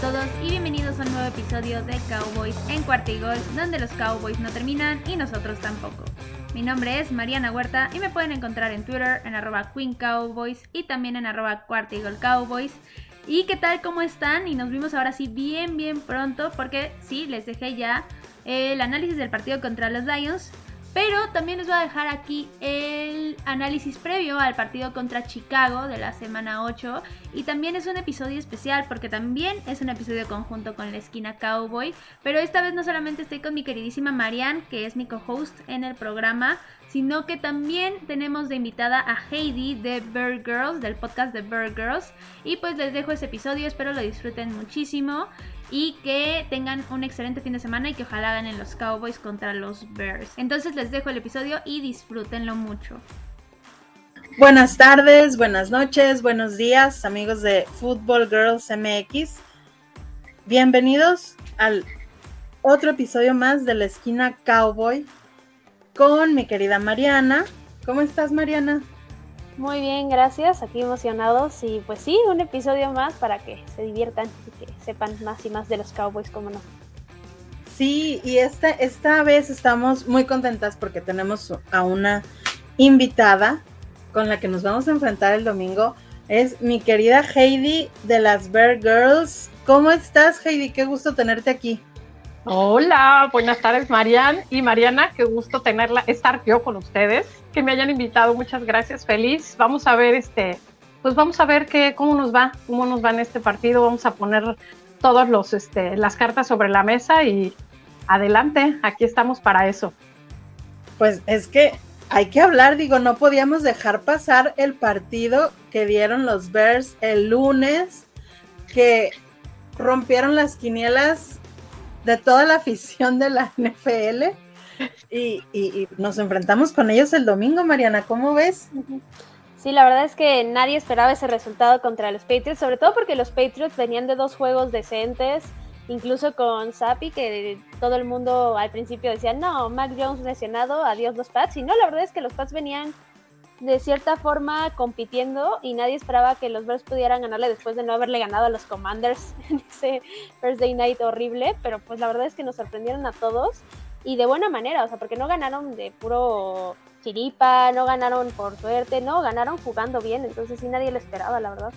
Todos y bienvenidos a un nuevo episodio de Cowboys en Cuartigol, donde los Cowboys no terminan y nosotros tampoco. Mi nombre es Mariana Huerta y me pueden encontrar en Twitter en arroba Queen Cowboys y también en arroba Cuartigol Cowboys. ¿Y qué tal? ¿Cómo están? Y nos vimos ahora sí bien, bien pronto porque sí, les dejé ya el análisis del partido contra los Lions. Pero también les voy a dejar aquí el análisis previo al partido contra Chicago de la semana 8. Y también es un episodio especial porque también es un episodio conjunto con la esquina Cowboy. Pero esta vez no solamente estoy con mi queridísima Marianne, que es mi co-host en el programa, sino que también tenemos de invitada a Heidi de Bird Girls, del podcast de Bird Girls. Y pues les dejo ese episodio, espero lo disfruten muchísimo y que tengan un excelente fin de semana y que ojalá ganen los Cowboys contra los Bears. Entonces les dejo el episodio y disfrútenlo mucho. Buenas tardes, buenas noches, buenos días, amigos de Football Girls MX. Bienvenidos al otro episodio más de la esquina Cowboy con mi querida Mariana. ¿Cómo estás, Mariana? Muy bien, gracias. Aquí emocionados y pues sí, un episodio más para que se diviertan y que sepan más y más de los Cowboys, como no. Sí, y esta, esta vez estamos muy contentas porque tenemos a una invitada con la que nos vamos a enfrentar el domingo. Es mi querida Heidi de las Bear Girls. ¿Cómo estás, Heidi? Qué gusto tenerte aquí. Hola, buenas tardes, Marian y Mariana. Qué gusto tenerla, estar yo con ustedes que me hayan invitado, muchas gracias, feliz. Vamos a ver este, pues vamos a ver qué, cómo nos va, cómo nos va en este partido. Vamos a poner todos los, este, las cartas sobre la mesa y adelante, aquí estamos para eso. Pues es que hay que hablar, digo, no podíamos dejar pasar el partido que dieron los Bears el lunes, que rompieron las quinielas de toda la afición de la NFL y, nos enfrentamos con ellos el domingo, Mariana, ¿cómo ves? Sí, la verdad es que nadie esperaba ese resultado contra los Patriots, sobre todo porque los Patriots venían de dos juegos decentes, incluso con Sapi, que todo el mundo al principio decía, no, Mac Jones lesionado, adiós los Pats, y no, la verdad es que los Pats venían de cierta forma compitiendo y nadie esperaba que los Bears pudieran ganarle después de no haberle ganado a los Commanders en ese Thursday night horrible, pero pues la verdad es que nos sorprendieron a todos y de buena manera, o sea, porque no ganaron de puro chiripa, no ganaron por suerte, no, ganaron jugando bien, entonces sí nadie lo esperaba, la verdad.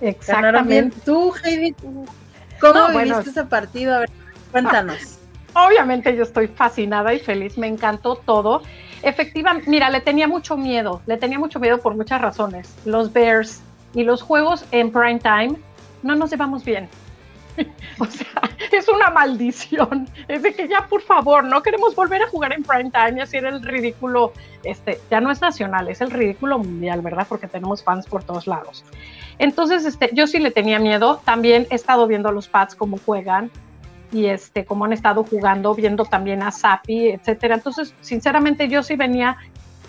Exactamente. Tú, Heidi, ¿cómo viviste ese partido? A ver, cuéntanos. obviamente yo estoy fascinada y feliz, me encantó todo. Efectivamente, mira, le tenía mucho miedo, le tenía mucho miedo por muchas razones. Los Bears y los juegos en prime time no nos llevamos bien. o sea, es una maldición. Es de que ya, por favor, no queremos volver a jugar en prime time y hacer el ridículo, este, ya no es nacional, es el ridículo mundial, ¿verdad? Porque tenemos fans por todos lados. Entonces, este, yo sí le tenía miedo. También he estado viendo a los Pats cómo juegan y este, cómo han estado jugando, viendo también a Sapi, etcétera. Entonces, sinceramente, yo sí venía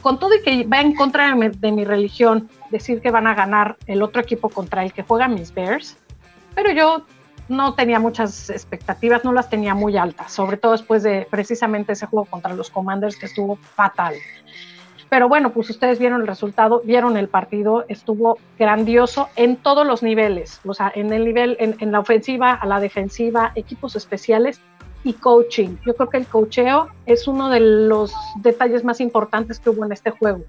con todo y que va en contra de mi religión decir que van a ganar el otro equipo contra el que juegan mis Bears, pero yo no tenía muchas expectativas, no las tenía muy altas, sobre todo después de precisamente ese juego contra los Commanders que estuvo fatal. Pero bueno, pues ustedes vieron el resultado, vieron el partido, estuvo grandioso en todos los niveles, o sea, en el nivel, en, la ofensiva, a la defensiva, equipos especiales y coaching. Yo creo que el coacheo es uno de los detalles más importantes que hubo en este juego,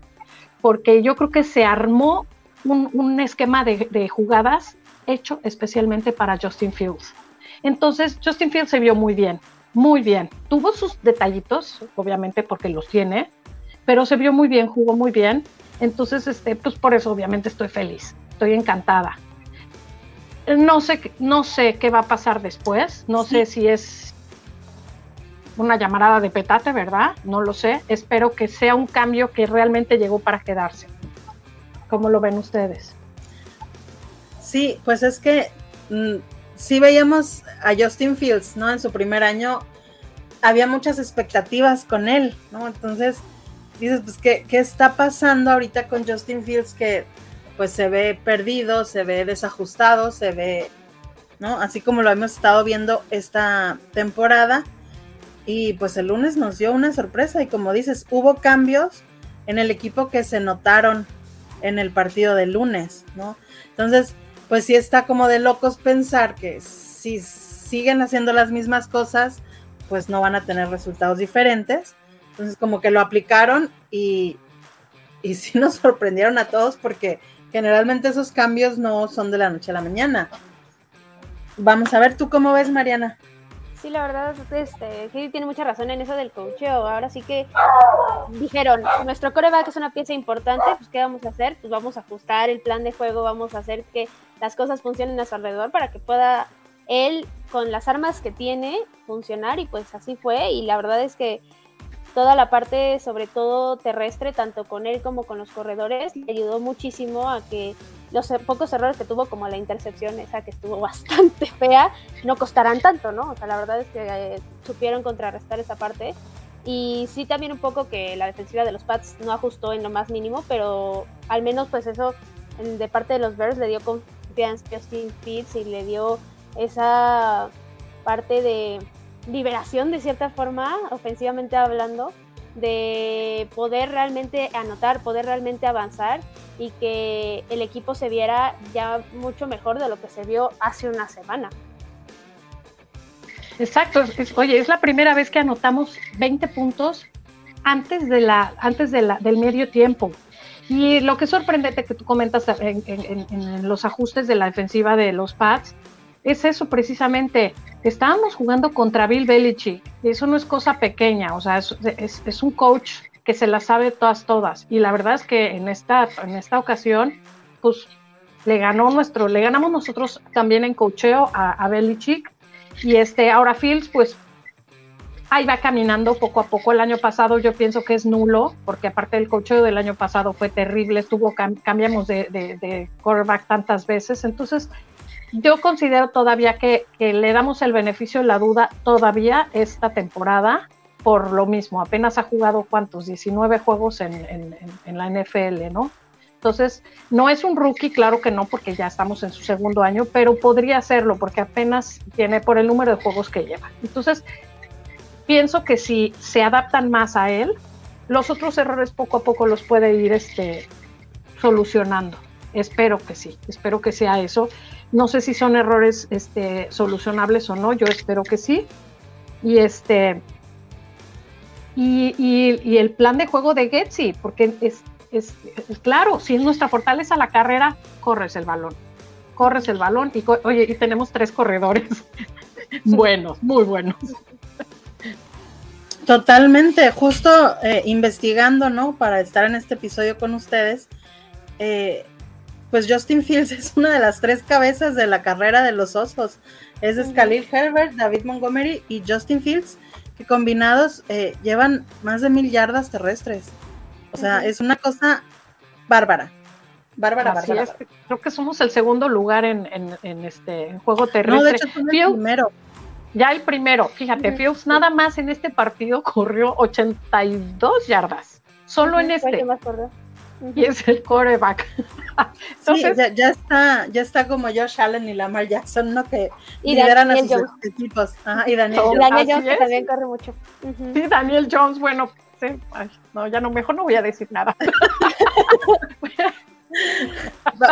porque yo creo que se armó un, esquema de, de jugadas hecho especialmente para Justin Fields. Entonces, Justin Fields se vio muy bien, muy bien. Tuvo sus detallitos, obviamente porque los tiene, pero se vio muy bien, jugó muy bien. Entonces, este, pues por eso obviamente estoy feliz, estoy encantada. No sé, no sé qué va a pasar después, no sé si es una llamarada de petate, ¿verdad? No lo sé. Espero que sea un cambio que realmente llegó para quedarse. ¿Cómo lo ven ustedes? Sí, pues es que mm, sí veíamos a Justin Fields, ¿no? En su primer año había muchas expectativas con él, ¿no? Entonces dices, pues, ¿qué, ¿qué, está pasando ahorita con Justin Fields que pues se ve perdido, se ve desajustado, se ve, ¿no? Así como lo hemos estado viendo esta temporada. Y pues el lunes nos dio una sorpresa y como dices, hubo cambios en el equipo que se notaron en el partido del lunes, ¿no? Entonces, pues sí está como de locos pensar que si siguen haciendo las mismas cosas, pues no van a tener resultados diferentes. Entonces como que lo aplicaron y, y sí nos sorprendieron a todos porque generalmente esos cambios no son de la noche a la mañana. Vamos a ver, ¿tú cómo ves, Mariana? Sí, la verdad, este, sí tiene mucha razón en eso del coacheo. Ahora sí que dijeron, nuestro coreback es una pieza importante, pues ¿qué vamos a hacer? Pues vamos a ajustar el plan de juego, vamos a hacer que las cosas funcionen a su alrededor para que pueda él, con las armas que tiene, funcionar y pues así fue. Y la verdad es que toda la parte, sobre todo terrestre, tanto con él como con los corredores, le ayudó muchísimo a que los pocos errores que tuvo, como la intercepción esa que estuvo bastante fea, no costarán tanto, ¿no? O sea, la verdad es que eh, supieron contrarrestar esa parte. Y sí también un poco que la defensiva de los Pats no ajustó en lo más mínimo, pero al menos pues eso de parte de los Bears le dio confianza a Justin Fields y le dio esa parte de liberación de cierta forma, ofensivamente hablando, de poder realmente anotar, poder realmente avanzar y que el equipo se viera ya mucho mejor de lo que se vio hace una semana. Exacto, oye, es la primera vez que anotamos 20 puntos antes, de la, antes de del medio tiempo. Y lo que es sorprendente que tú comentas en, en los ajustes de la defensiva de los Pats, es eso precisamente. Estábamos jugando contra Bill Belichick. Y eso no es cosa pequeña, o sea, es, un coach que se la sabe todas, todas. Y la verdad es que en esta, en esta ocasión, pues le ganó nuestro, le ganamos nosotros también en cocheo a, Belichick. Y este, ahora Fields, pues ahí va caminando poco a poco. El año pasado yo pienso que es nulo, porque aparte del cocheo del año pasado fue terrible, estuvo, cambiamos de, de, de quarterback tantas veces. Entonces, yo considero todavía que, le damos el beneficio de la duda todavía esta temporada por lo mismo. Apenas ha jugado cuántos, 19 juegos en, la NFL, ¿no? Entonces, no es un rookie, claro que no, porque ya estamos en su segundo año, pero podría serlo porque apenas tiene por el número de juegos que lleva. Entonces, pienso que si se adaptan más a él, los otros errores poco a poco los puede ir este, solucionando. Espero que sí, espero que sea eso. No sé si son errores este, solucionables o no, yo espero que sí. Y este y, el plan de juego de Getsi, porque es, es, claro, si es nuestra fortaleza la carrera, corres el balón. Corres el balón y oye, y tenemos tres corredores buenos, muy buenos. Totalmente, justo eh, investigando, ¿no? Para estar en este episodio con ustedes, eh, pues Justin Fields es una de las tres cabezas de la carrera de los osos. Es Khalil Herbert, David Montgomery y Justin Fields, que combinados eh, llevan más de mil yardas terrestres. O sea, es una cosa bárbara. Bárbara, bárbara. Creo que somos el segundo lugar en, este juego terrestre. No, de hecho, el primero. Ya el primero, fíjate, Fields nada más en este partido corrió 82 yardas. Solo en este y es el coreback. Entonces, sí, ya, está, ya está como Josh Allen y Lamar Jackson, ¿no? Que lideran a sus equipos. y Daniel, Jones, que también corre mucho. Sí, Daniel Jones, bueno, sí, no, ya no, mejor no voy a decir nada.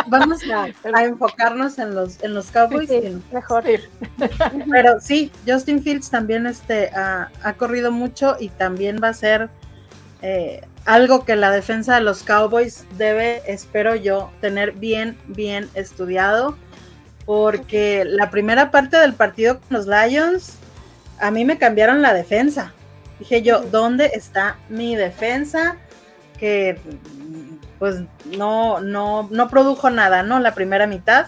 vamos a, enfocarnos en los, en los Cowboys. mejor. Pero sí, Justin Fields también este, ha, ha corrido mucho y también va a ser eh, algo que la defensa de los Cowboys debe, espero yo, tener bien, bien estudiado, porque la primera parte del partido con los Lions, a mí me cambiaron la defensa. Dije yo, ¿dónde está mi defensa? Que pues no, no, no produjo nada, ¿no? La primera mitad.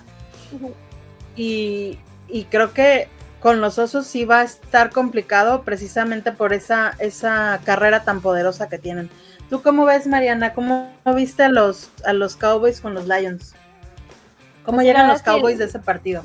Y, y creo que con los osos sí va a estar complicado precisamente por esa, esa carrera tan poderosa que tienen. ¿Tú cómo ves, Mariana? ¿Cómo viste a los, a los Cowboys con los Lions? ¿Cómo pues llegan los Cowboys de ese partido?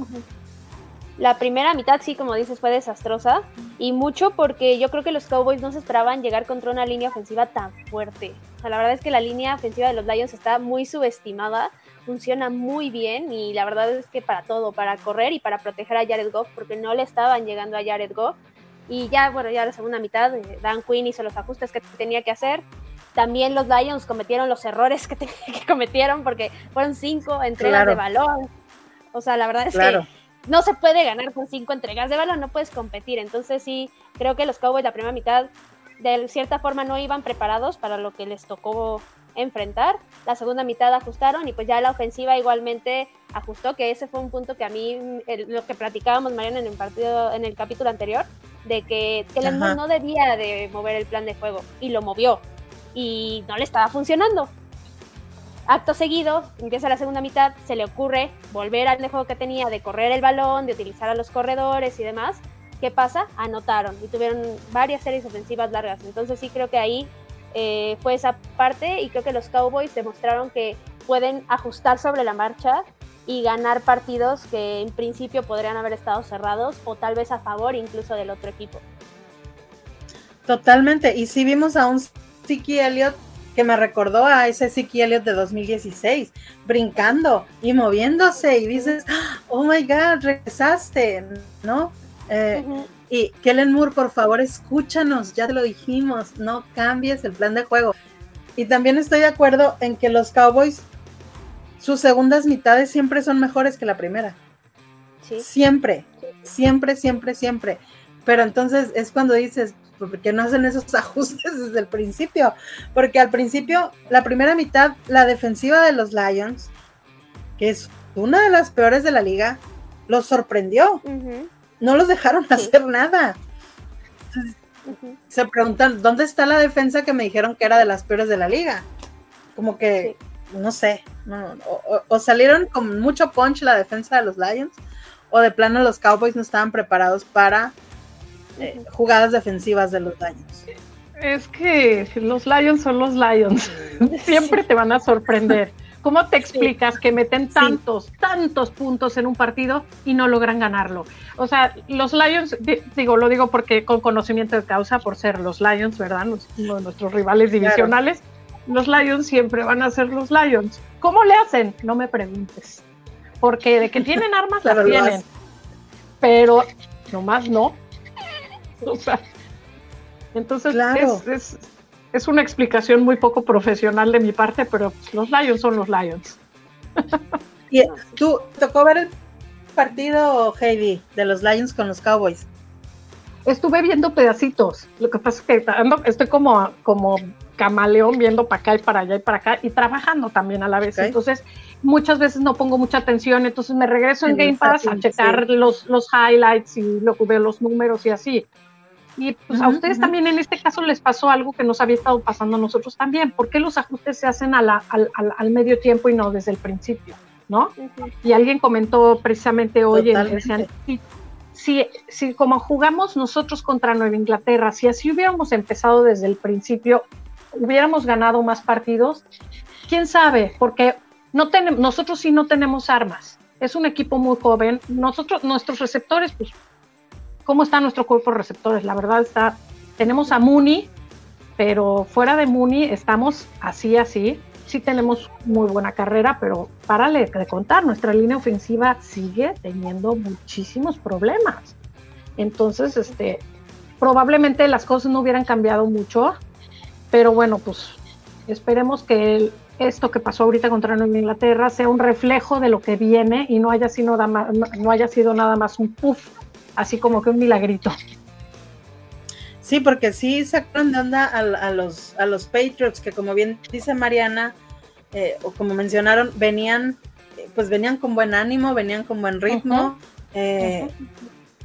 La primera mitad, sí, como dices, fue desastrosa. Y mucho porque yo creo que los Cowboys no se esperaban llegar contra una línea ofensiva tan fuerte. O sea, la verdad es que la línea ofensiva de los Lions está muy subestimada. Funciona muy bien. Y la verdad es que para todo, para correr y para proteger a Jared Goff, porque no le estaban llegando a Jared Goff. Y ya, bueno, ya la segunda mitad, eh, Dan Quinn hizo los ajustes que tenía que hacer también los Lions cometieron los errores que, que cometieron porque fueron cinco entregas de balón. O sea, la verdad es que no se puede ganar con cinco entregas de balón, no puedes competir. Entonces sí, creo que los Cowboys la primera mitad de cierta forma no iban preparados para lo que les tocó enfrentar. La segunda mitad ajustaron y pues ya la ofensiva igualmente ajustó, que ese fue un punto que a mí, lo que platicábamos Mariana en el partido, en el capítulo anterior, de que Kellen no debía de mover el plan de juego y lo movió y no le estaba funcionando. Acto seguido, empieza la segunda mitad, se le ocurre volver al juego que tenía de correr el balón, de utilizar a los corredores y demás. ¿Qué pasa? Anotaron y tuvieron varias series ofensivas largas. Entonces sí creo que ahí eh, fue esa parte y creo que los Cowboys demostraron que pueden ajustar sobre la marcha y ganar partidos que en principio podrían haber estado cerrados o tal vez a favor incluso del otro equipo. Totalmente. Y si vimos a un Siki Elliott que me recordó a ese Siki Elliott de 2016, brincando y moviéndose y dices, oh my God, regresaste, ¿no? Eh, y Kellen Moore, por favor, escúchanos, ya te lo dijimos, no cambies el plan de juego. Y también estoy de acuerdo en que los Cowboys, sus segundas mitades siempre son mejores que la primera. Siempre, siempre, siempre, siempre. Pero entonces es cuando dices, ¿por qué no hacen esos ajustes desde el principio? Porque al principio, la primera mitad, la defensiva de los Lions, que es una de las peores de la liga, los sorprendió no los dejaron hacer nada. Se preguntan, ¿dónde está la defensa que me dijeron que era de las peores de la liga? Como que, no sé, o, salieron con mucho punch la defensa de los Lions, o de plano los Cowboys no estaban preparados para eh, jugadas defensivas de los Lions. Es que los Lions son los Lions, siempre te van a sorprender. ¿Cómo te explicas que meten tantos, tantos puntos en un partido y no logran ganarlo? O sea, los Lions, digo, lo digo porque con conocimiento de causa, por ser los Lions, ¿verdad? uno de nuestros rivales divisionales, los Lions siempre van a ser los Lions. ¿Cómo le hacen? No me preguntes. Porque de que tienen armas, las tienen. Pero nomás no. O sea, entonces es es una explicación muy poco profesional de mi parte, pero los Lions son los Lions. ¿Y tú tocó ver el partido, Heidi, de los Lions con los Cowboys? Estuve viendo pedacitos. Lo que pasa es que estoy como, como camaleón viendo para acá y para allá y para acá y trabajando también a la vez. Entonces, muchas veces no pongo mucha atención. Entonces, me regreso en Game Pass a checar los, los highlights y lo, veo los números y así. Y pues a ustedes también en este caso les pasó algo que nos había estado pasando a nosotros también. ¿Por qué los ajustes se hacen a la, al, al, medio tiempo y no desde el principio? ¿No? Y alguien comentó precisamente hoy, decían, si, si, como jugamos nosotros contra Nueva Inglaterra, si así hubiéramos empezado desde el principio, hubiéramos ganado más partidos, quién sabe, porque no tenemos, nosotros sí no tenemos armas. Es un equipo muy joven. Nosotros, nuestros receptores, pues cómo está nuestro cuerpo de receptores. La verdad está, tenemos a Mooney, pero fuera de Mooney estamos así, así. Sí tenemos muy buena carrera, pero párale de contar, nuestra línea ofensiva sigue teniendo muchísimos problemas. Entonces, este, probablemente las cosas no hubieran cambiado mucho, pero bueno, pues esperemos que esto que pasó ahorita contra Nueva Inglaterra sea un reflejo de lo que viene y no haya sido nada más, no haya sido nada más un puff así como que un milagrito. Sí, porque sí sacaron de onda a, los, a los Patriots, que como bien dice Mariana, eh, o como mencionaron, venían, pues venían con buen ánimo, venían con buen ritmo. Eh,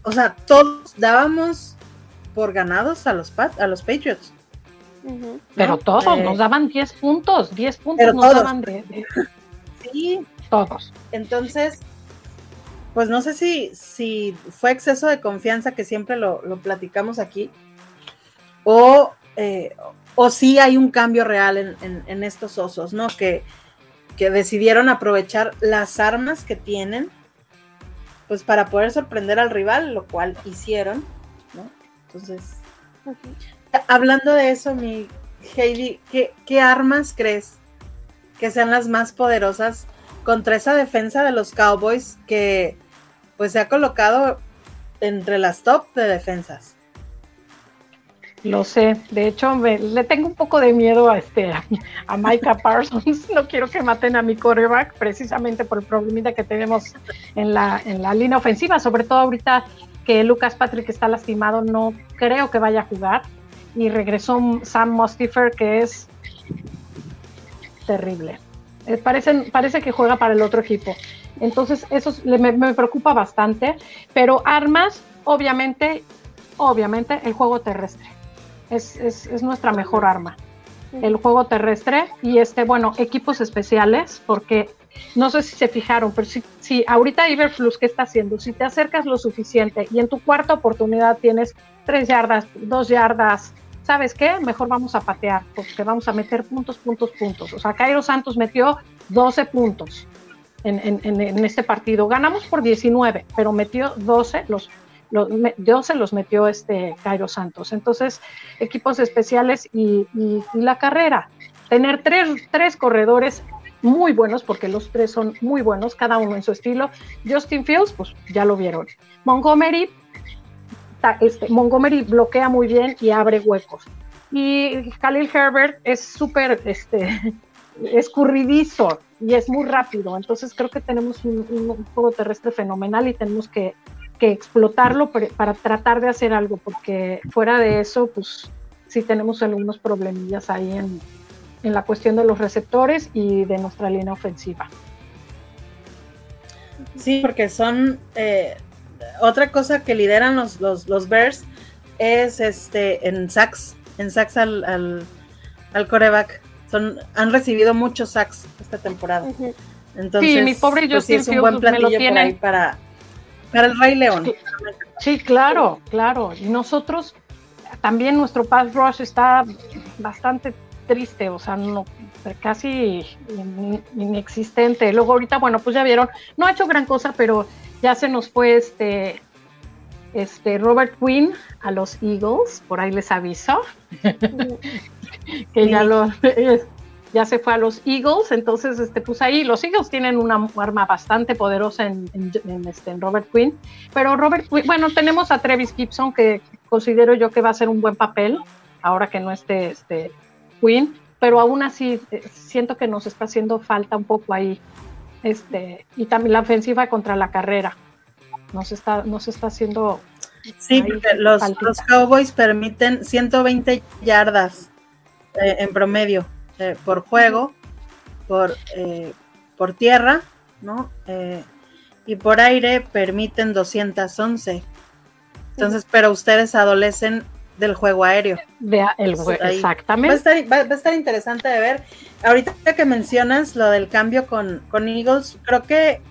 o sea, todos dábamos por ganados a los, a los Patriots. Pero todos, eh, nos daban 10 puntos, 10 puntos nos daban de... Sí. Todos. Entonces, pues no sé si, si fue exceso de confianza, que siempre lo, platicamos aquí, o, eh, o si hay un cambio real en, estos osos, ¿no? Que, que, decidieron aprovechar las armas que tienen, pues para poder sorprender al rival, lo cual hicieron, ¿no? Entonces, hablando de eso, mi Heidi, ¿qué, ¿qué armas crees que sean las más poderosas contra esa defensa de los Cowboys que pues se ha colocado entre las top de defensas. Lo sé, de hecho le tengo un poco de miedo a este a Micah Parsons, no quiero que maten a mi quarterback precisamente por el problemita que tenemos en la, en la línea ofensiva, sobre todo ahorita que Lucas Patrick está lastimado, no creo que vaya a jugar y regresó Sam Mustifer que es terrible. Eh, parece que juega para el otro equipo. Entonces eso me, me preocupa bastante, pero armas, obviamente, obviamente el juego terrestre es, nuestra mejor arma. El juego terrestre y este, bueno, equipos especiales, porque no sé si se fijaron, pero si, si ahorita Iberflux, ¿qué está haciendo? Si te acercas lo suficiente y en tu cuarta oportunidad tienes tres yardas, dos yardas, ¿sabes qué? Mejor vamos a patear, porque vamos a meter puntos, puntos, puntos. O sea, Cairo Santos metió 12 puntos en, en, en este partido. Ganamos por 19, pero metió 12, los los, se los metió este Cairo Santos. Entonces, equipos especiales y, la carrera. Tener tres, tres corredores muy buenos, porque los tres son muy buenos, cada uno en su estilo. Justin Fields, pues ya lo vieron. Montgomery, este, Montgomery bloquea muy bien y abre huecos. Y Khalil Herbert es súper este, escurridizo y es muy rápido. Entonces creo que tenemos un, juego terrestre fenomenal y tenemos que que explotarlo para tratar de hacer algo, porque fuera de eso, pues sí tenemos algunos problemillas ahí en, en la cuestión de los receptores y de nuestra línea ofensiva. Sí, porque son eh, otra cosa que lideran los, los, Bears es este en sacks, en sacks al, al, coreback. Son, han recibido muchos sacks esta temporada. Entonces, sí, mi pobre pues, es un buen platillo por ahí para, para el Rey León. Sí, claro, claro. Y nosotros también nuestro pass rush está bastante triste, o sea, no casi inexistente. Luego ahorita, bueno, pues ya vieron, no ha hecho gran cosa, pero ya se nos fue este este Robert Quinn a los Eagles, por ahí les aviso. que ya lo ya se fue a los Eagles, entonces este, pues ahí los Eagles tienen una arma bastante poderosa en, este, en Robert Quinn, pero Robert Quinn, bueno, tenemos a Travis Gibson que considero yo que va a ser un buen papel, ahora que no esté este, Quinn, pero aún así eh, siento que nos está haciendo falta un poco ahí, este, y también la ofensiva contra la carrera, nos está, nos está haciendo... Sí, los, los, Cowboys permiten 120 yardas eh, en promedio eh, por juego, por, eh, por tierra, ¿no? Y por aire permiten 211. Entonces, pero ustedes adolecen del juego aéreo. Vea el exactamente. Va a, estar, interesante de ver. Ahorita que mencionas lo del cambio con, con Eagles, creo que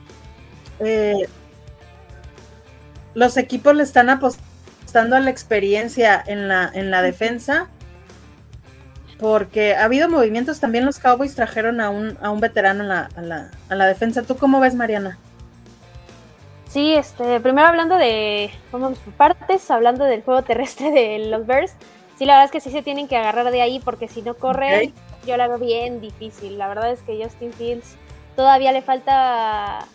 los equipos le están apostando a la experiencia en la, en la defensa porque ha habido movimientos, también los Cowboys trajeron a un, a un veterano a la, a, la, defensa. ¿Tú cómo ves, Mariana? Sí, este, primero hablando de, vamos por partes, hablando del juego terrestre de los Bears, sí, la verdad es que sí se tienen que agarrar de ahí, porque si no corre, yo la veo bien difícil. La verdad es que Justin Fields todavía le falta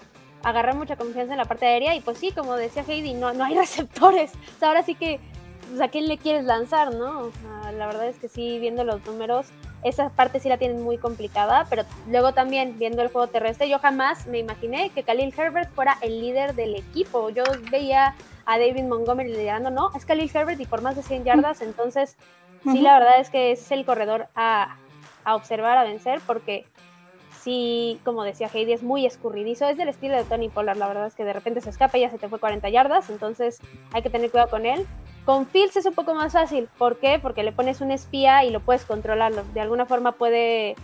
agarrar mucha confianza en la parte aérea, y pues sí, como decía Heidi, no, no hay receptores. O sea, ahora sí que pues, ¿a quién le quieres lanzar, no? la verdad es que sí, viendo los números, esa parte sí la tienen muy complicada, pero luego también viendo el juego terrestre, yo jamás me imaginé que Khalil Herbert fuera el líder del equipo. Yo veía a David Montgomery liderando, no, es Khalil Herbert y por más de 100 yardas, entonces sí, la verdad es que es el corredor a, a observar, a vencer, porque sí, como decía Heidi, es muy escurridizo. Es del estilo de Tony Pollard, la verdad es que de repente se escapa y ya se te fue 40 yardas, entonces hay que tener cuidado con él. Con Fields es un poco más fácil. ¿Por qué? Porque le pones un espía y lo puedes controlar. De alguna forma puede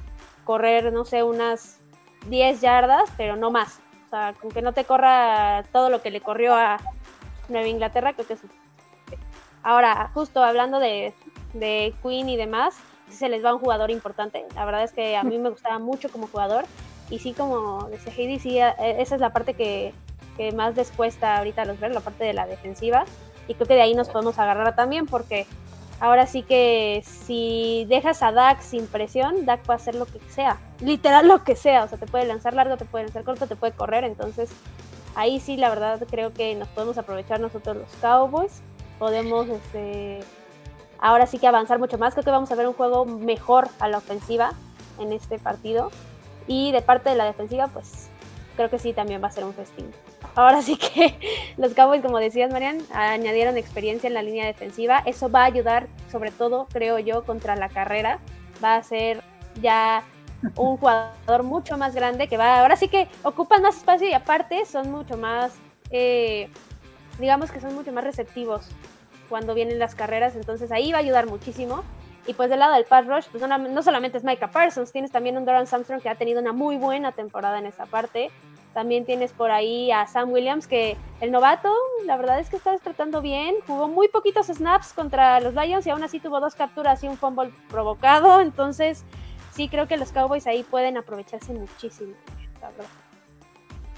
correr, no sé, unas 10 yardas, pero no más. O sea, con que no te corra todo lo que le corrió a Nueva Inglaterra, creo que es. Ahora, justo hablando de, Queen y demás, se les va un jugador importante. La verdad es que a mí me gustaba mucho como jugador. Y sí, como decía Heidi, sí, eh, esa es la parte que, que más les cuesta ahorita a los ver, la parte de la defensiva y creo que de ahí nos podemos agarrar también porque ahora sí que si dejas a Dak sin presión, Dak puede hacer lo que sea, literal lo que sea, o sea, te puede lanzar largo, te puede lanzar corto, te puede correr, entonces ahí sí la verdad creo que nos podemos aprovechar nosotros los Cowboys, podemos este, ahora sí que avanzar mucho más. Creo que vamos a ver un juego mejor a la ofensiva en este partido. Y de parte de la defensiva, pues creo que sí también va a ser un festín. Ahora sí que los Cowboys, como decías, Marian, añadieron experiencia en la línea defensiva. Eso va a ayudar, sobre todo, creo yo, contra la carrera. Va a ser ya un jugador mucho más grande que va. Ahora sí que ocupan más espacio y aparte son mucho más, eh, digamos que son mucho más receptivos cuando vienen las carreras. Entonces ahí va a ayudar muchísimo. Y pues del lado del pass rush, pues no, solamente es Micah Parsons, tienes también un Doran Armstrong que ha tenido una muy buena temporada en esa parte. También tienes por ahí a Sam Williams, que el novato, la verdad es que está tratando bien. Jugó muy poquitos snaps contra los Lions y aún así tuvo dos capturas y un fumble provocado. Entonces, sí creo que los Cowboys ahí pueden aprovecharse muchísimo.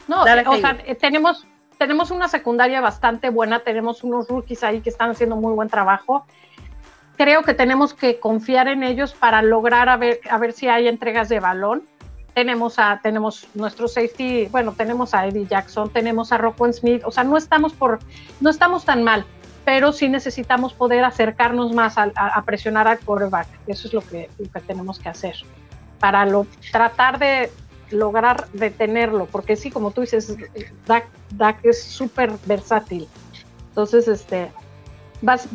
No, o sea, eh, tenemos, tenemos una secundaria bastante buena, tenemos unos rookies ahí que están haciendo muy buen trabajo creo que tenemos que confiar en ellos para lograr a ver, a ver si hay entregas de balón. Tenemos a tenemos nuestro safety, bueno, tenemos a Eddie Jackson, tenemos a Rockwell Smith, o sea, no estamos por no estamos tan mal, pero sí necesitamos poder acercarnos más a, presionar al quarterback. Eso es lo que, tenemos que hacer para tratar de lograr detenerlo, porque sí, como tú dices, Dak, Dak es súper versátil. Entonces, este, vas,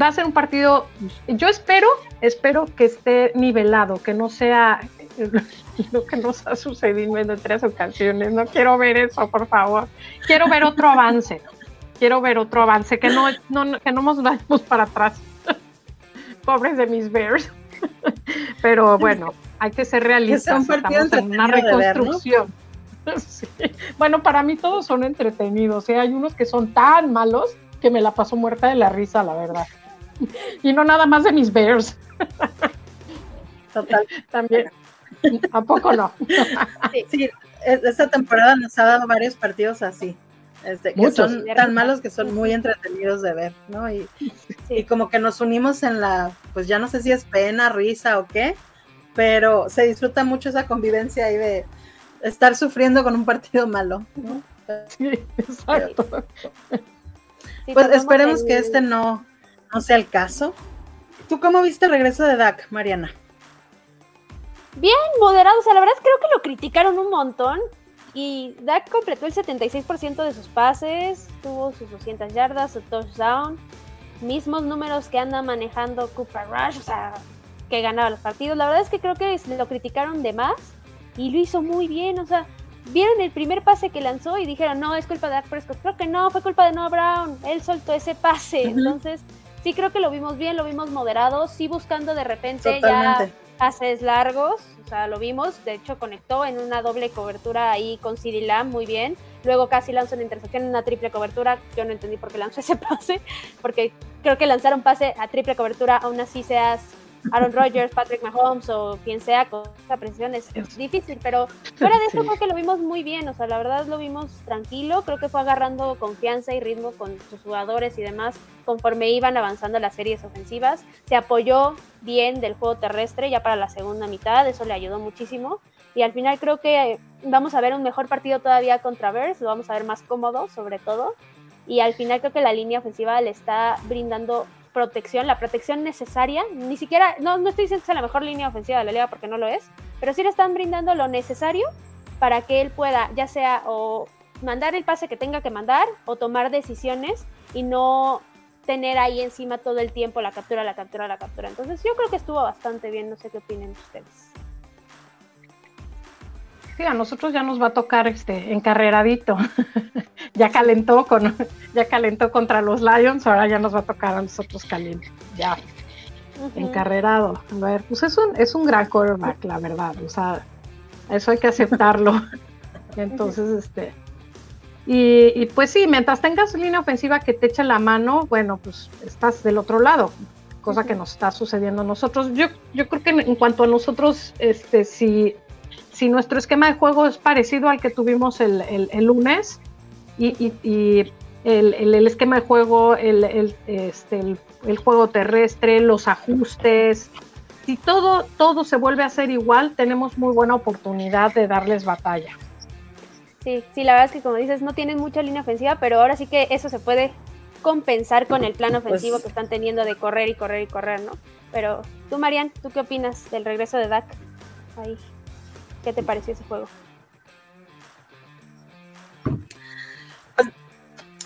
va a ser un partido, yo espero, espero que esté nivelado, que no sea lo que nos ha sucedido en tres ocasiones. No quiero ver eso, por favor. Quiero ver otro avance. Quiero ver otro avance, que no, no que no nos vayamos para atrás. Pobres de mis Bears. Pero bueno, hay que ser realistas. Estamos en una reconstrucción. Bueno, para mí todos son entretenidos. ¿eh? Hay unos que son tan malos que me la paso muerta de la risa, la verdad y no nada más de mis Bears. Total. También. ¿A poco no? sí, esta temporada nos ha dado varios partidos así. Este, que son tan malos que son muy entretenidos de ver, ¿no? Y, y, como que nos unimos en la, pues ya no sé si es pena, risa o qué, pero se disfruta mucho esa convivencia ahí de estar sufriendo con un partido malo, ¿no? Sí, exacto. Pues esperemos que este no, no sea el caso. ¿Tú cómo viste el regreso de Dak, Mariana? Bien, moderado. O sea, la verdad es que creo que lo criticaron un montón. Y Dak completó el 76% de sus pases, tuvo sus 200 yardas, su touchdown, mismos números que anda manejando Cooper Rush, o sea, que ganaba los partidos. La verdad es que creo que lo criticaron de más y lo hizo muy bien, o sea, vieron el primer pase que lanzó y dijeron, no, es culpa de Dak Prescott. Creo que no, fue culpa de Noah Brown, él soltó ese pase. Entonces, sí creo que lo vimos bien, lo vimos moderado, sí buscando de repente ya pases largos, o sea, lo vimos, de hecho conectó en una doble cobertura ahí con CD muy bien, luego casi lanzó una intercepción en una triple cobertura, yo no entendí por qué lanzó ese pase, porque creo que lanzar un pase a triple cobertura aún así seas Aaron Rodgers, Patrick Mahomes o quien sea con esa presión es difícil, pero fuera de eso creo que lo vimos muy bien, o sea, la verdad lo vimos tranquilo, creo que fue agarrando confianza y ritmo con sus jugadores y demás conforme iban avanzando las series ofensivas, se apoyó bien del juego terrestre ya para la segunda mitad, eso le ayudó muchísimo y al final creo que vamos a ver un mejor partido todavía contra Bears, lo vamos a ver más cómodo sobre todo y al final creo que la línea ofensiva le está brindando protección, la protección necesaria, ni siquiera, no, no estoy diciendo que sea la mejor línea ofensiva de la liga porque no lo es, pero sí le están brindando lo necesario para que él pueda, ya sea o mandar el pase que tenga que mandar o tomar decisiones y no tener ahí encima todo el tiempo la captura, la captura, la captura. Entonces yo creo que estuvo bastante bien, no sé qué opinen ustedes. Sí, a nosotros ya nos va a tocar este encarreradito. ya calentó con, ya calentó contra los Lions, ahora ya nos va a tocar a nosotros caliente. Ya. Encarrerado. A ver, pues es un, es un gran quarterback, la verdad. O sea, eso hay que aceptarlo. Entonces, este. Y, y, pues sí, mientras tengas línea ofensiva que te eche la mano, bueno, pues estás del otro lado, cosa que nos está sucediendo a nosotros. Yo, yo creo que en, cuanto a nosotros, este, si si nuestro esquema de juego es parecido al que tuvimos el, lunes y, el, esquema de juego, este, el, juego terrestre, los ajustes, si todo, todo se vuelve a hacer igual, tenemos muy buena oportunidad de darles batalla. Sí, sí, la verdad es que como dices, no tienen mucha línea ofensiva, pero ahora sí que eso se puede compensar con el plan ofensivo Pues- que están teniendo de correr y correr y correr, ¿no? Pero tú, Marian, ¿tú qué opinas del regreso de Dak? Ahí. ¿Qué te pareció ese juego?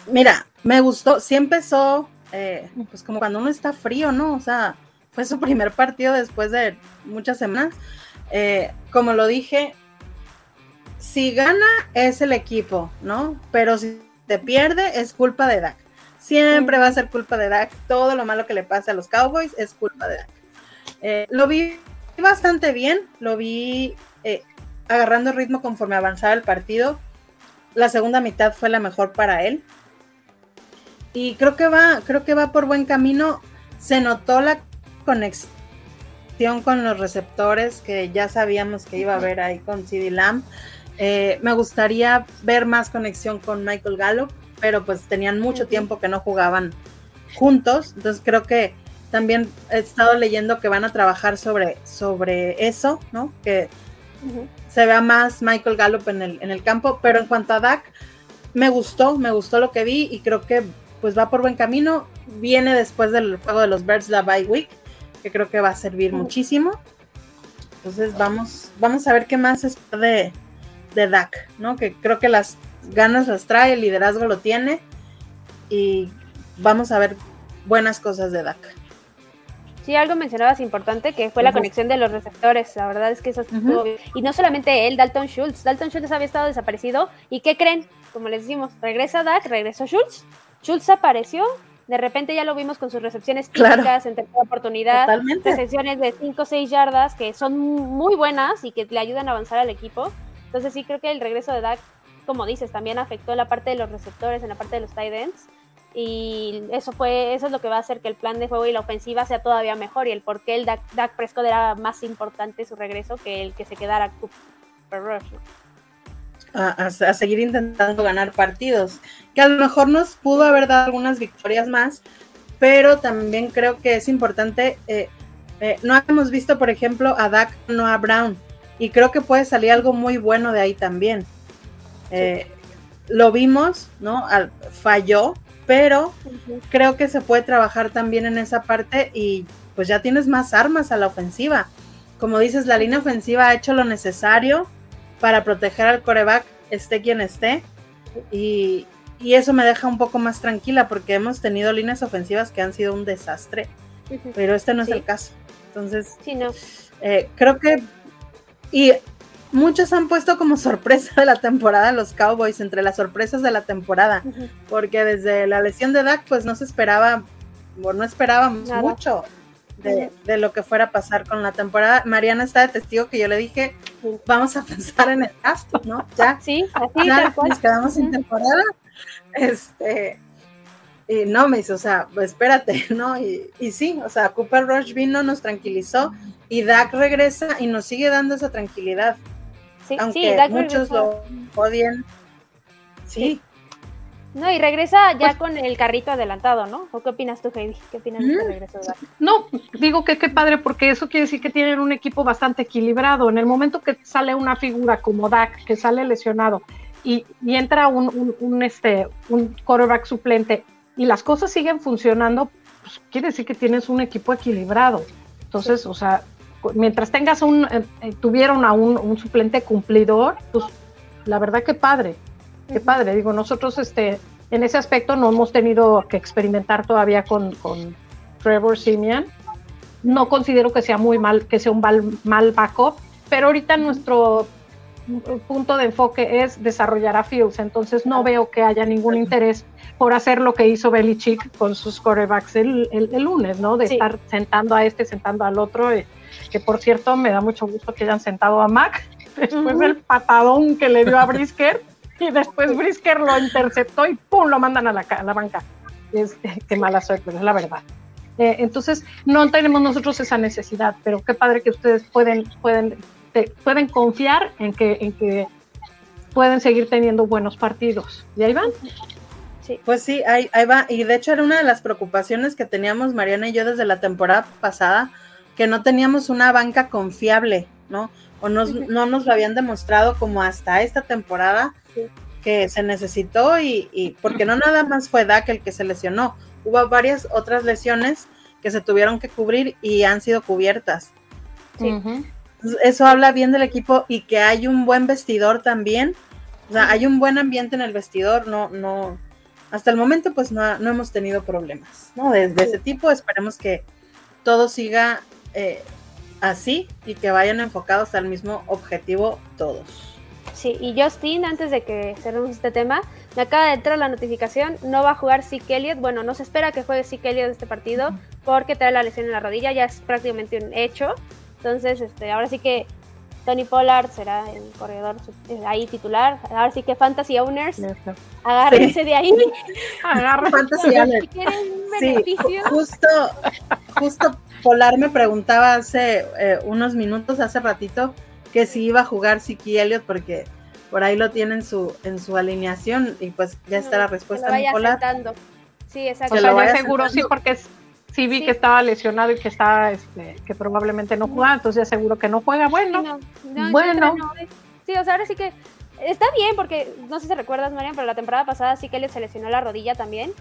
Mira, me gustó, sí empezó, eh, pues como cuando uno está frío, ¿no? O sea, fue su primer partido después de muchas semanas. Eh, como lo dije, si gana es el equipo, ¿no? Pero si te pierde es culpa de Dak. Siempre va a ser culpa de Dak. Todo lo malo que le pasa a los Cowboys es culpa de Dak. Eh, lo vi bastante bien, lo vi eh, agarrando ritmo conforme avanzaba el partido. La segunda mitad fue la mejor para él. Y creo que va, creo que va por buen camino. Se notó la conexión con los receptores que ya sabíamos que iba a haber ahí con CD Lamb. Eh, me gustaría ver más conexión con Michael Gallup, pero pues tenían mucho tiempo que no jugaban juntos. Entonces creo que también he estado leyendo que van a trabajar sobre, sobre eso, ¿no? Que se vea más Michael Gallup en el, en el campo, pero en cuanto a Dak, me gustó, me gustó lo que vi y creo que pues va por buen camino. Viene después del juego de los Birds la bye week, que creo que va a servir muchísimo. Entonces vamos, vamos a ver qué más es de, de Dak, ¿no? Que creo que las ganas las trae, el liderazgo lo tiene y vamos a ver buenas cosas de Dak. Sí, algo mencionabas importante que fue la conexión de los receptores. La verdad es que eso estuvo bien. Y no solamente él, Dalton Schultz. Dalton Schultz había estado desaparecido. ¿Y qué creen? Como les decimos, regresa Dak, regresó Schultz. Schultz apareció. De repente ya lo vimos con sus recepciones Claro. típicas en tercera oportunidad. Totalmente. Recepciones de 5 o 6 yardas que son muy buenas y que le ayudan a avanzar al equipo. Entonces sí creo que el regreso de Dak, como dices, también afectó en la parte de los receptores, en la parte de los tight ends. Y eso fue, eso es lo que va a hacer que el plan de juego y la ofensiva sea todavía mejor. Y el por qué el Dak, Dak Prescott era más importante su regreso que el que se quedara Cooper Rush. ¿no? a, a- a seguir intentando ganar partidos, que a lo mejor nos pudo haber dado algunas victorias más, pero también creo que es importante, eh, eh, no hemos visto, por ejemplo, a Dak, no a Brown, y creo que puede salir algo muy bueno de ahí también. Eh, Lo vimos, ¿no? Al- falló, pero creo que se puede trabajar también en esa parte y pues ya tienes más armas a la ofensiva. Como dices, la línea ofensiva ha hecho lo necesario para proteger al coreback, esté quien esté, y, y eso me deja un poco más tranquila porque hemos tenido líneas ofensivas que han sido un desastre, pero este no es Sí. el caso. Entonces, Sí, no. eh, creo que. Y muchos han puesto como sorpresa de la temporada a los Cowboys, entre las sorpresas de la temporada, porque desde la lesión de Dak, pues no se esperaba, o no esperábamos Nada. mucho de, lo que fuera a pasar con la temporada. Mariana está de testigo que yo le dije, vamos a pensar en el draft, ¿no? Ya, Sí, así ya nos quedamos sin temporada. Este. Y no, me dice, o sea, pues, espérate, ¿no? Y, y sí, o sea, Cooper Rush vino, nos tranquilizó y Dak regresa y nos sigue dando esa tranquilidad, Sí, aunque sí, Dak muchos lo odien. Sí, No, y regresa ya Pues- con el carrito adelantado, ¿no? ¿O qué opinas tú, Heidi? ¿Qué opinas de este Ujú. regreso de Dak? No, digo que qué padre, porque eso quiere decir que tienen un equipo bastante equilibrado. En el momento que sale una figura como Dak, que sale lesionado, y, y entra un, un, un, este, un quarterback suplente, y las cosas siguen funcionando, pues quiere decir que tienes un equipo equilibrado. Entonces, o sea, mientras tengas un, eh, eh, tuvieron a un, un suplente cumplidor, pues la verdad que padre, qué padre. Digo, nosotros este, en ese aspecto no hemos tenido que experimentar todavía con, con Trevor Simeon. No considero que sea muy mal, que sea un mal, mal backup, pero ahorita nuestro punto de enfoque es desarrollar a Fields, entonces no veo que haya ningún interés por hacer lo que hizo Belichick con sus quarterbacks el, el- el lunes, ¿no? De Sí. estar sentando a este, sentando al otro, eh, que por cierto me da mucho gusto que hayan sentado a Mac después Ujú. del patadón que le dio a Brisker y después Brisker lo interceptó y ¡pum! lo mandan a la, a la banca. Este, qué mala suerte, es la verdad. Eh, entonces, no tenemos nosotros esa necesidad, pero qué padre que ustedes pueden, pueden, te- pueden confiar en que, en que pueden seguir teniendo buenos partidos. Y ahí van. Sí. pues sí, ahí, ahí va. Y de hecho era una de las preocupaciones que teníamos Mariana y yo desde la temporada pasada, que no teníamos una banca confiable, ¿no? O nos- no nos lo habían demostrado como hasta esta temporada, Sí. que se necesitó y, y, porque no nada más fue Dak el que se lesionó, hubo varias otras lesiones que se tuvieron que cubrir y han sido cubiertas. Sí. Eso habla bien del equipo y que hay un buen vestidor también. O sea, hay un buen ambiente en el vestidor, no, no, hasta el momento pues no, no hemos tenido problemas, ¿no? Desde ese tipo esperemos que todo siga eh, así y que vayan enfocados al mismo objetivo todos. Sí, y Justin, antes de que cerremos este tema, me acaba de entrar la notificación, no va a jugar Zeke Elliott, bueno, no se espera que juegue Zeke Elliott este partido porque trae la lesión en la rodilla, ya es prácticamente un hecho, entonces este, ahora sí que Tony Pollard será el corredor eh, ahí titular, ahora sí que Fantasy Owners, agárrense de ahí. Agarra Fantasy Owners. Sí, justo, justo Polar me preguntaba hace eh, unos minutos, hace ratito, que si iba a jugar Siki Elliott porque por ahí lo tiene en su, en su alineación y pues ya está la respuesta. Lo vaya Sí, exacto. O sea, yo seguro sí porque sí vi que estaba lesionado y que está este, que probablemente no juega, entonces seguro que no juega. Bueno, bueno. sí, o sea, ahora sí que está bien porque no sé si recuerdas, Marian, pero la temporada pasada sí que le seleccionó la rodilla también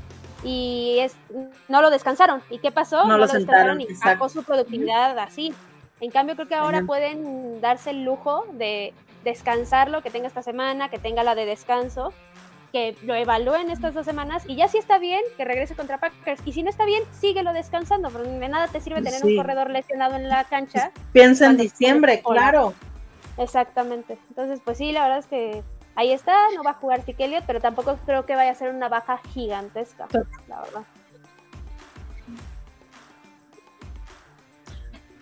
y es, no lo descansaron. ¿Y qué pasó? No, lo, descansaron y sacó su productividad así. En cambio, creo que ahora pueden darse el lujo de descansarlo, que tenga esta semana, que tenga la de descanso, que lo evalúen estas dos semanas y ya si está bien, que regrese contra Packers. Y si no está bien, síguelo descansando, porque de nada te sirve tener un corredor lesionado en la cancha. Piensa en diciembre, claro. Exactamente. Entonces, pues sí, la verdad es que ahí está, no va a jugar Tick pero tampoco creo que vaya a ser una baja gigantesca, la verdad.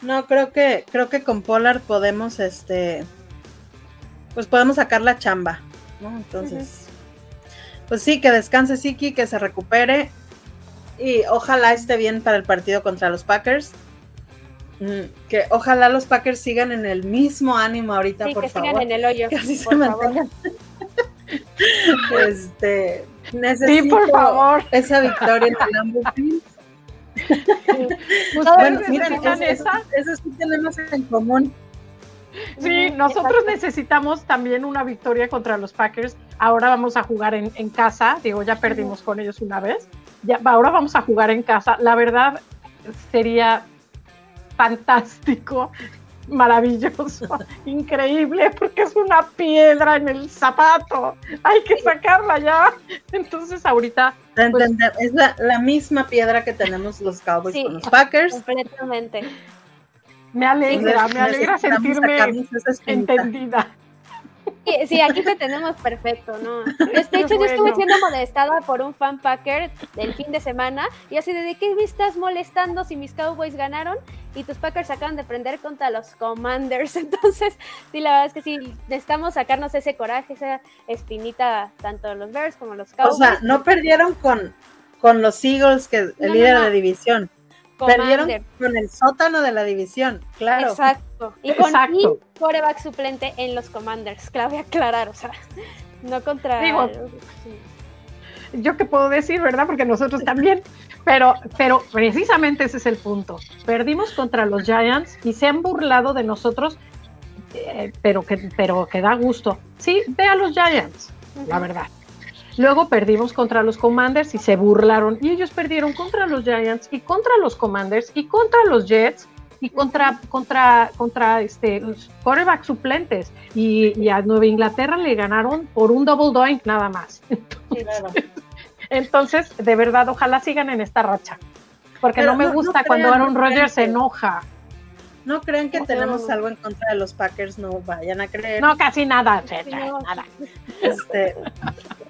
No, creo que, creo que con Polar podemos, este, pues podemos sacar la chamba, ¿no? Entonces, pues sí, que descanse Siki, que se recupere y ojalá esté bien para el partido contra los Packers. Mm, que ojalá los Packers sigan en el mismo ánimo ahorita, por que favor. Sigan en el hoyo, que así se mantengan. este, necesito sí, por favor. esa victoria en el Lambeau bueno, miren, eso, eso, sí tenemos en común. Sí, nosotros necesitamos también una victoria contra los Packers. Ahora vamos a jugar en, en casa. Digo, ya perdimos con ellos una vez. Ya, ahora vamos a jugar en casa. La verdad sería fantástico, maravilloso, increíble, porque es una piedra en el zapato. Hay que sacarla ya. Entonces ahorita pues, es la, la, misma piedra que tenemos los Cowboys sí, con los Packers. Completamente. Me alegra, me alegra sentirme entendida. Sí, aquí te tenemos perfecto, ¿no? De hecho, yo estuve siendo molestada por un fan Packer del fin de semana y así de, ¿de qué me estás molestando si mis Cowboys ganaron y tus Packers acaban de prender contra los Commanders? Entonces, sí, la verdad es que sí, necesitamos sacarnos ese coraje, esa espinita, tanto los Bears como los Cowboys. O sea, no perdieron con, con los Eagles, que es el no, líder no, no. de división. Perdieron con el sótano de la división, claro. Exacto. Y con Exacto. mi coreback suplente en los Commanders, clave aclarar, o sea, no contra. Digo, sí. Yo qué puedo decir, ¿verdad? Porque nosotros también. Pero, pero precisamente ese es el punto. Perdimos contra los Giants y se han burlado de nosotros, eh, pero, que, pero que da gusto. Sí, ve a los Giants, uh -huh. la verdad. Luego perdimos contra los Commanders y se burlaron. Y ellos perdieron contra los Giants y contra los Commanders y contra los Jets y contra, contra, contra este, los quarterback suplentes. Y, y, a Nueva Inglaterra le ganaron por un double doink nada más. Entonces, entonces, de verdad, ojalá sigan en esta racha. Porque Pero no me gusta no cuando Aaron Rodgers se enoja. No crean que no, tenemos algo en contra de los Packers, no vayan a creer. No, casi nada, no. nada. Este,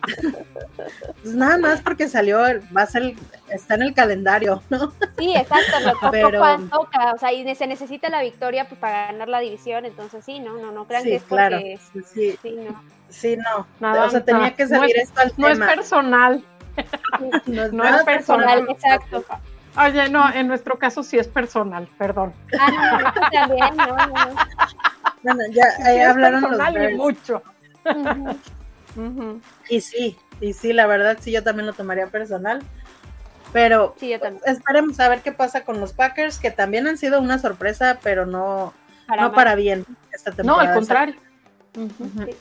pues nada más porque salió, va a ser, está en el calendario, ¿no? Sí, exacto, lo Pero, toca, o sea, y se necesita la victoria pues, para ganar la división, entonces sí, no, no, no crean sí, que es claro, porque sí, sí, no. Sí, no, nada, o sea, tenía que salir no esto al no tema. es personal. no es, no es personal, exacto. Oye, no, en nuestro caso sí es personal, perdón. Ah, no, no, también, no, no. Bueno, ya ahí sí hablaron los y mucho. Uh -huh. Uh -huh. Y sí, y sí, la verdad sí, yo también lo tomaría personal. Pero sí, yo también. esperemos a ver qué pasa con los Packers, que también han sido una sorpresa, pero no para, no para bien esta No, temporada. al contrario. Uh -huh. sí.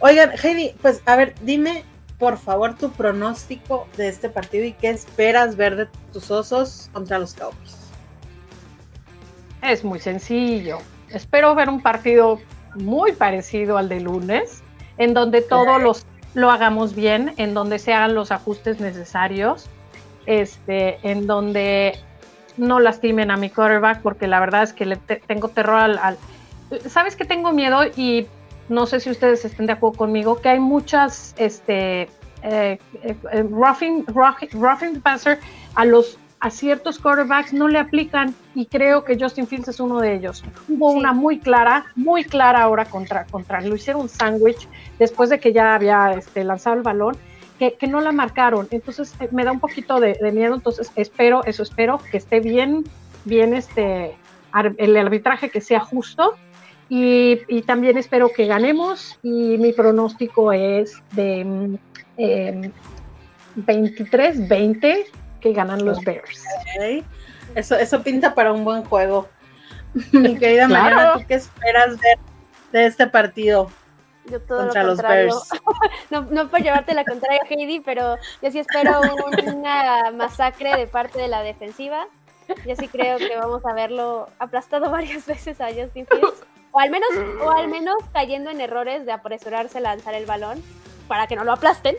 Oigan, Heidi, pues a ver, dime por favor tu pronóstico de este partido y qué esperas ver de tus osos contra los Cowboys. Es muy sencillo. Espero ver un partido muy parecido al de lunes, en donde todos los lo hagamos bien, en donde se hagan los ajustes necesarios, este, en donde no lastimen a mi quarterback, porque la verdad es que le tengo terror al, ¿Sabes que tengo miedo? Y no sé si ustedes estén de acuerdo conmigo, que hay muchas, este, eh, eh, eh roughing, roughing, passer a los a ciertos quarterbacks no le aplican y creo que Justin Fields es uno de ellos. Hubo una muy clara, muy clara ahora contra, contra lo hicieron un sándwich después de que ya había este, lanzado el balón, que, que no la marcaron. Entonces eh, me da un poquito de, miedo, entonces espero, eso espero, que esté bien, bien este, el arbitraje que sea justo. Y, y también espero que ganemos y mi pronóstico es de 23-20 em, que ganan los Bears. Eso, eso pinta para un buen juego. Mi querida Mariana, ¿tú qué esperas ver de este partido? Yo todo contra los Bears. no, no por llevarte la contraria, Heidi, pero yo sí espero una masacre de parte de la defensiva. Yo sí creo que vamos a verlo aplastado varias veces a Justin Fields. O al menos, o al menos cayendo en errores de apresurarse a lanzar el balón para que no lo aplasten.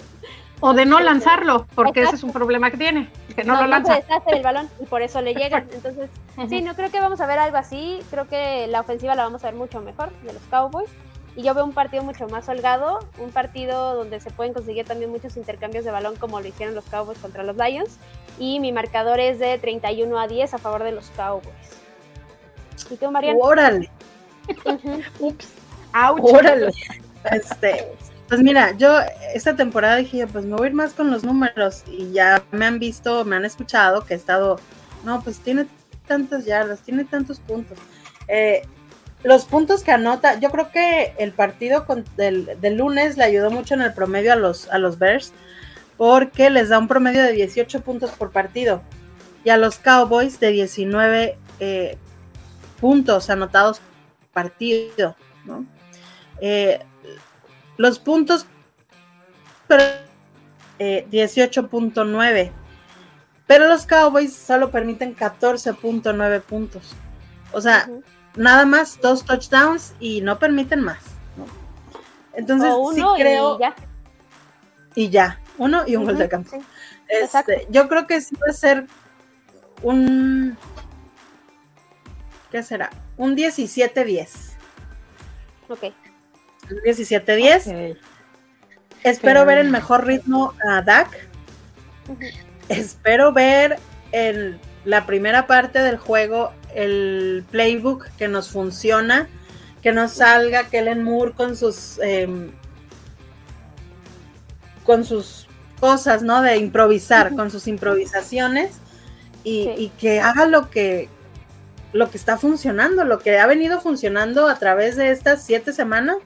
O de no lanzarlo, porque ese es un problema que tiene, que no, lo lanza. No se el balón y por eso le llegan. Entonces, sí, no creo que vamos a ver algo así. Creo que la ofensiva la vamos a ver mucho mejor de los Cowboys. Y yo veo un partido mucho más holgado, un partido donde se pueden conseguir también muchos intercambios de balón como lo hicieron los Cowboys contra los Lions. Y mi marcador es de 31 a 10 a favor de los Cowboys. ¿Y tú, Mariana? ¡Órale! Ups. ¡Órale! Este, pues mira, yo esta temporada dije, pues me voy a ir más con los números y ya me han visto, me han escuchado que he estado, no, pues tiene tantas yardas, tiene tantos puntos. Eh, los puntos que anota, yo creo que el partido del, lunes le ayudó mucho en el promedio a los, a los Bears porque les da un promedio de 18 puntos por partido y a los Cowboys de 19 eh, puntos anotados partido, ¿no? Eh, los puntos, 18.9. Eh, pero los Cowboys solo permiten 14.9 puntos. O sea, nada más dos touchdowns y no permiten más. Entonces, sí creo. Y ya. Y ya. Uno y un gol de campo. Este, yo creo que sí va a ser un. ¿Qué será? Un 17-10. Ok. 17-10. Espero ver el mejor ritmo a Dak. Espero ver en la primera parte del juego el playbook que nos funciona, que nos salga Kellen Moore con sus em, con sus cosas, ¿no? De improvisar, con sus improvisaciones y, y, que haga lo que lo que está funcionando, lo que ha venido funcionando a través de estas siete semanas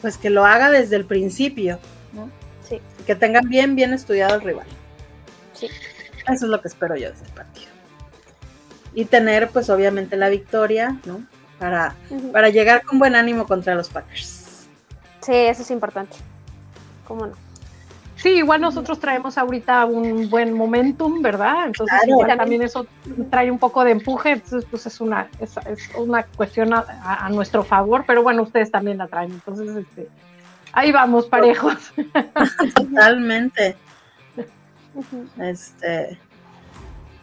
pues que lo haga desde el principio, ¿no? Sí. Que tengan bien, bien estudiado el rival. Sí. Eso es lo que espero yo de este partido. Y tener, pues obviamente, la victoria, ¿no? Para, para llegar con buen ánimo contra los Packers. Sí, eso es importante. ¿Cómo no? Sí, igual nosotros traemos ahorita un buen momentum, ¿verdad? Entonces también eso trae un poco de empuje, entonces pues es una, es, una cuestión a, nuestro favor, pero bueno, ustedes también la traen, entonces este, ahí vamos parejos. Totalmente. Este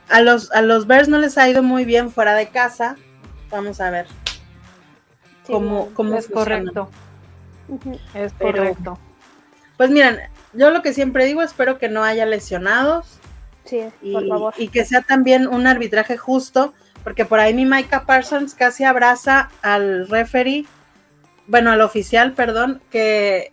a los, a los Bears no les ha ido muy bien fuera de casa. Vamos a ver cómo, cómo es correcto. Es correcto. Pues miren, yo lo que siempre digo, espero que no haya lesionados. Sí, y, por favor. Y que sea también un arbitraje justo, porque por ahí mi Micah Parsons casi abraza al referee, bueno, al oficial, perdón, que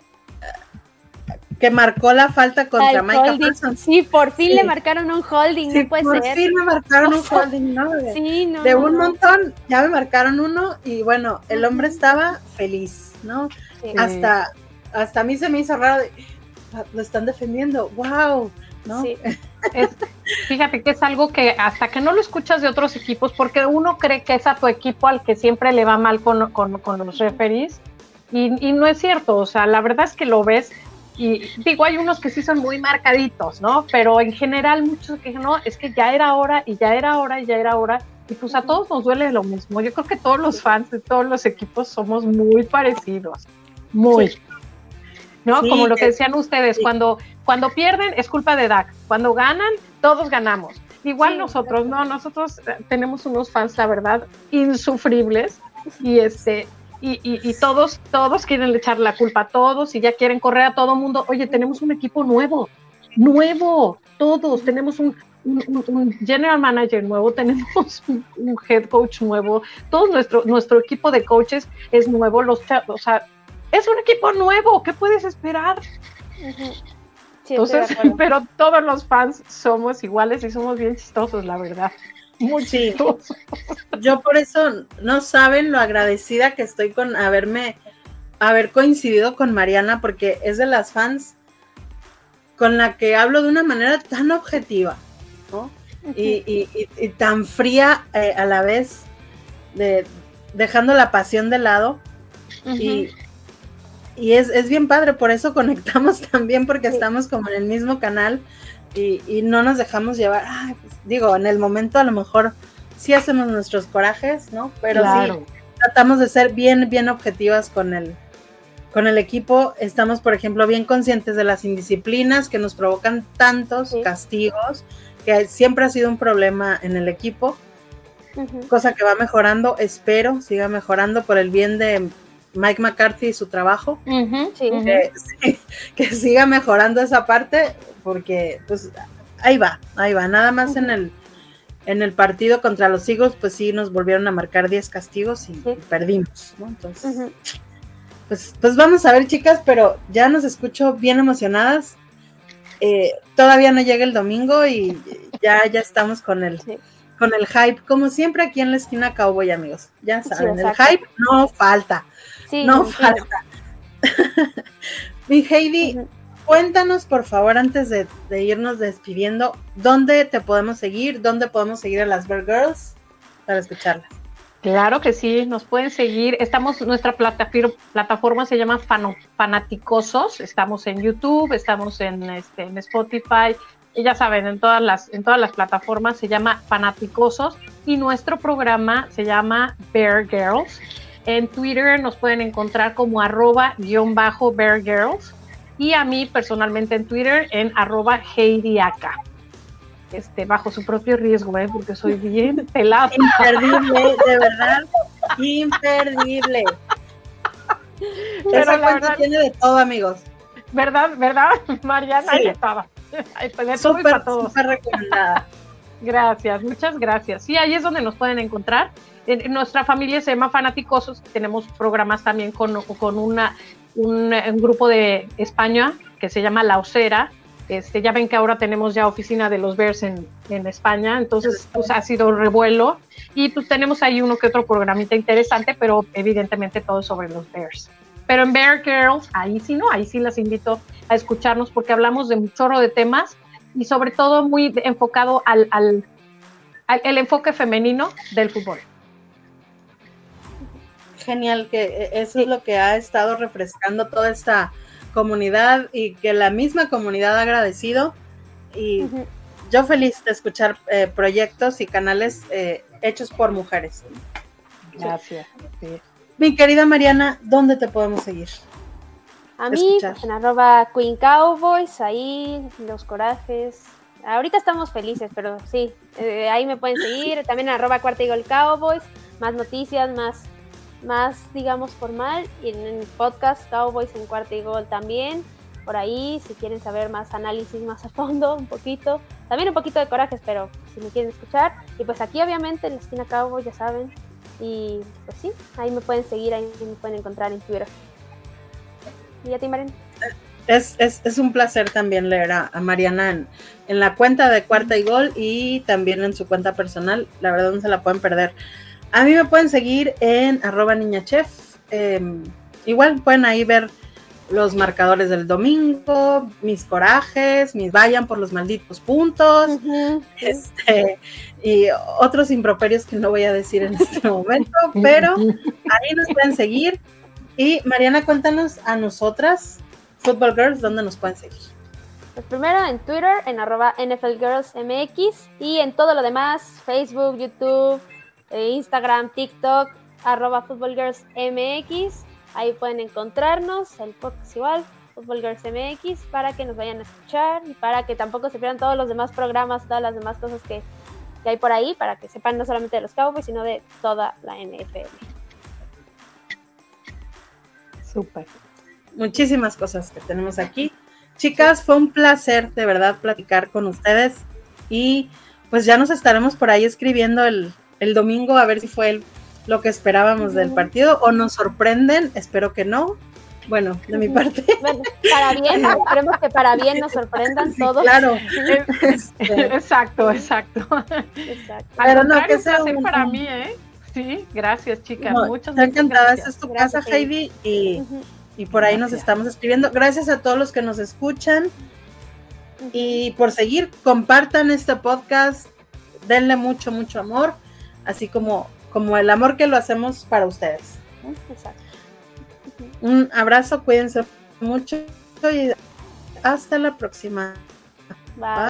que marcó la falta contra Micah Parsons. Sí, por fin le marcaron un holding, sí, puede por fin me marcaron un holding, ¿no? De, sí, no, de un montón, ya me marcaron uno y bueno, el hombre estaba feliz, ¿no? Hasta, hasta a mí se me hizo raro, de, lo están defendiendo, wow, ¿no? fíjate que es algo que hasta que no lo escuchas de otros equipos, porque uno cree que es a tu equipo al que siempre le va mal con, con, los referees, Y, y no es cierto, o sea, la verdad es que lo ves y digo, hay unos que sí son muy marcaditos, ¿no? Pero en general muchos que no, es que ya era hora y ya era hora y ya era hora. Y pues a todos nos duele lo mismo. Yo creo que todos los fans de todos los equipos somos muy parecidos. Muy. ¿No? Como lo que decían ustedes, cuando, cuando pierden es culpa de Dak. Cuando ganan, todos ganamos. Igual nosotros, ¿no? Nosotros eh, tenemos unos fans, la verdad, insufribles. Y este, y, todos, todos quieren echar la culpa a todos y ya quieren correr a todo mundo. Oye, tenemos un equipo nuevo, nuevo, todos, tenemos un, general manager nuevo, tenemos un, head coach nuevo, todo nuestro, nuestro equipo de coaches es nuevo, los o sea, es un equipo nuevo, ¿qué puedes esperar? Entonces, pero todos los fans somos iguales y somos bien chistosos, la verdad. Muy Yo por eso no saben lo agradecida que estoy con haberme, haber coincidido con Mariana, porque es de las fans con la que hablo de una manera tan objetiva, ¿no? y, tan fría eh, a la vez, de, dejando la pasión de lado. Y, y es, es, bien padre, por eso conectamos también, porque estamos como en el mismo canal y, no nos dejamos llevar. Pues, digo, en el momento a lo mejor sí hacemos nuestros corajes, ¿no? Pero sí tratamos de ser bien, bien objetivas con el, con el equipo. Estamos, por ejemplo, bien conscientes de las indisciplinas que nos provocan tantos castigos, que siempre ha sido un problema en el equipo. Cosa que va mejorando, espero, siga mejorando por el bien de Mike McCarthy y su trabajo. que, siga mejorando esa parte, porque pues ahí va, ahí va. Nada más en el en el partido contra los Eagles, pues sí nos volvieron a marcar 10 castigos y, perdimos, ¿no? Entonces, pues, pues vamos a ver, chicas, pero ya nos escucho bien emocionadas. Eh, todavía no llega el domingo y ya, ya estamos con el, con el hype, como siempre aquí en la esquina Cowboy, amigos. Ya saben, el hype no falta no falta. Mi Heidi, cuéntanos por favor antes de, irnos despidiendo, ¿dónde te podemos seguir? ¿Dónde podemos seguir a las Bear Girls para escucharlas? Claro que sí, nos pueden seguir. Estamos, nuestra plataforma se llama Fanaticosos. Estamos en YouTube, estamos en, este, en Spotify, y ya saben, en todas las, en todas las plataformas se llama Fanaticosos y nuestro programa se llama Bear Girls. En Twitter nos pueden encontrar como arroba guion bajo Bear Girls y a mí personalmente en Twitter en arroba Heidiaka. Este, bajo su propio riesgo, ¿eh? porque soy bien pelado. Imperdible, de verdad, imperdible. Esa cuenta tiene de todo, amigos. ¿Verdad? ¿Verdad? Mariana, ahí estaba. Pues, súper, súper recomendada. Gracias, muchas gracias. Sí, ahí es donde nos pueden encontrar nuestra familia se llama Fanaticosos, tenemos programas también con, con una, un, grupo de España que se llama La Osera. Este, ya ven que ahora tenemos ya oficina de los Bears en, en España, entonces pues, ha sido revuelo y pues tenemos ahí uno que otro programita interesante, pero evidentemente todo sobre los Bears. Pero en Bear Girls, ahí sí no, ahí sí las invito a escucharnos porque hablamos de un chorro de temas y sobre todo muy enfocado al, al, al el enfoque femenino del fútbol genial que eh, eso es lo que ha estado refrescando toda esta comunidad y que la misma comunidad ha agradecido y yo feliz de escuchar eh, proyectos y canales eh, hechos por mujeres. Gracias. Mi querida Mariana, ¿dónde te podemos seguir? A mí, en arroba Queen Cowboys, ahí los corajes. Ahorita estamos felices, pero sí, ahí me pueden seguir. También en arroba Cuarta Eagle Cowboys, más noticias, más más, digamos, formal. Y en el podcast Cowboys en cuarto y gol también. Por ahí, si quieren saber más análisis más a fondo, un poquito. También un poquito de corajes, pero si me quieren escuchar. Y pues aquí, obviamente, en la esquina Cowboys, ya saben. Y pues sí, ahí me pueden seguir, ahí me pueden encontrar en Twitter. ¿Y a ti, Mariana? Es, es, es, un placer también leer a, Mariana en, en, la cuenta de Cuarta y Gol y también en su cuenta personal. La verdad no se la pueden perder. A mí me pueden seguir en arroba niñachef. Em, igual pueden ahí ver los marcadores del domingo, mis corajes, mis vayan por los malditos puntos, este, y otros improperios que no voy a decir en este momento, pero ahí nos pueden seguir. Y Mariana, cuéntanos a nosotras, Football Girls, ¿dónde nos pueden seguir? Pues primero en Twitter, en arroba NFLGirlsMX y en todo lo demás, Facebook, YouTube, eh, Instagram, TikTok, arroba FootballGirlsMX. Ahí pueden encontrarnos, el podcast igual, Football Girls MX, para que nos vayan a escuchar y para que tampoco se pierdan todos los demás programas, todas las demás cosas que, que hay por ahí, para que sepan no solamente de los Cowboys, sino de toda la NFL. Súper. Muchísimas cosas que tenemos aquí. Chicas, fue un placer de verdad platicar con ustedes y pues ya nos estaremos por ahí escribiendo el, el domingo a ver si fue el lo que esperábamos del partido o nos sorprenden, espero que no. Bueno, de mi parte. Bueno, para bien, esperemos que para bien nos sorprendan todos. Claro. exacto, exacto. Exacto. Pero no, que sea un- para mí, ¿eh? Sí, gracias, chicas. No, muchas, está muchas encantada, gracias. esta es tu Gracias, casa, Heidi, y, y por ahí nos estamos escribiendo. Gracias a todos los que nos escuchan y por seguir, compartan este podcast, denle mucho, mucho amor, así como, como el amor que lo hacemos para ustedes. Exacto. Un abrazo, cuídense mucho y hasta la próxima. Bye.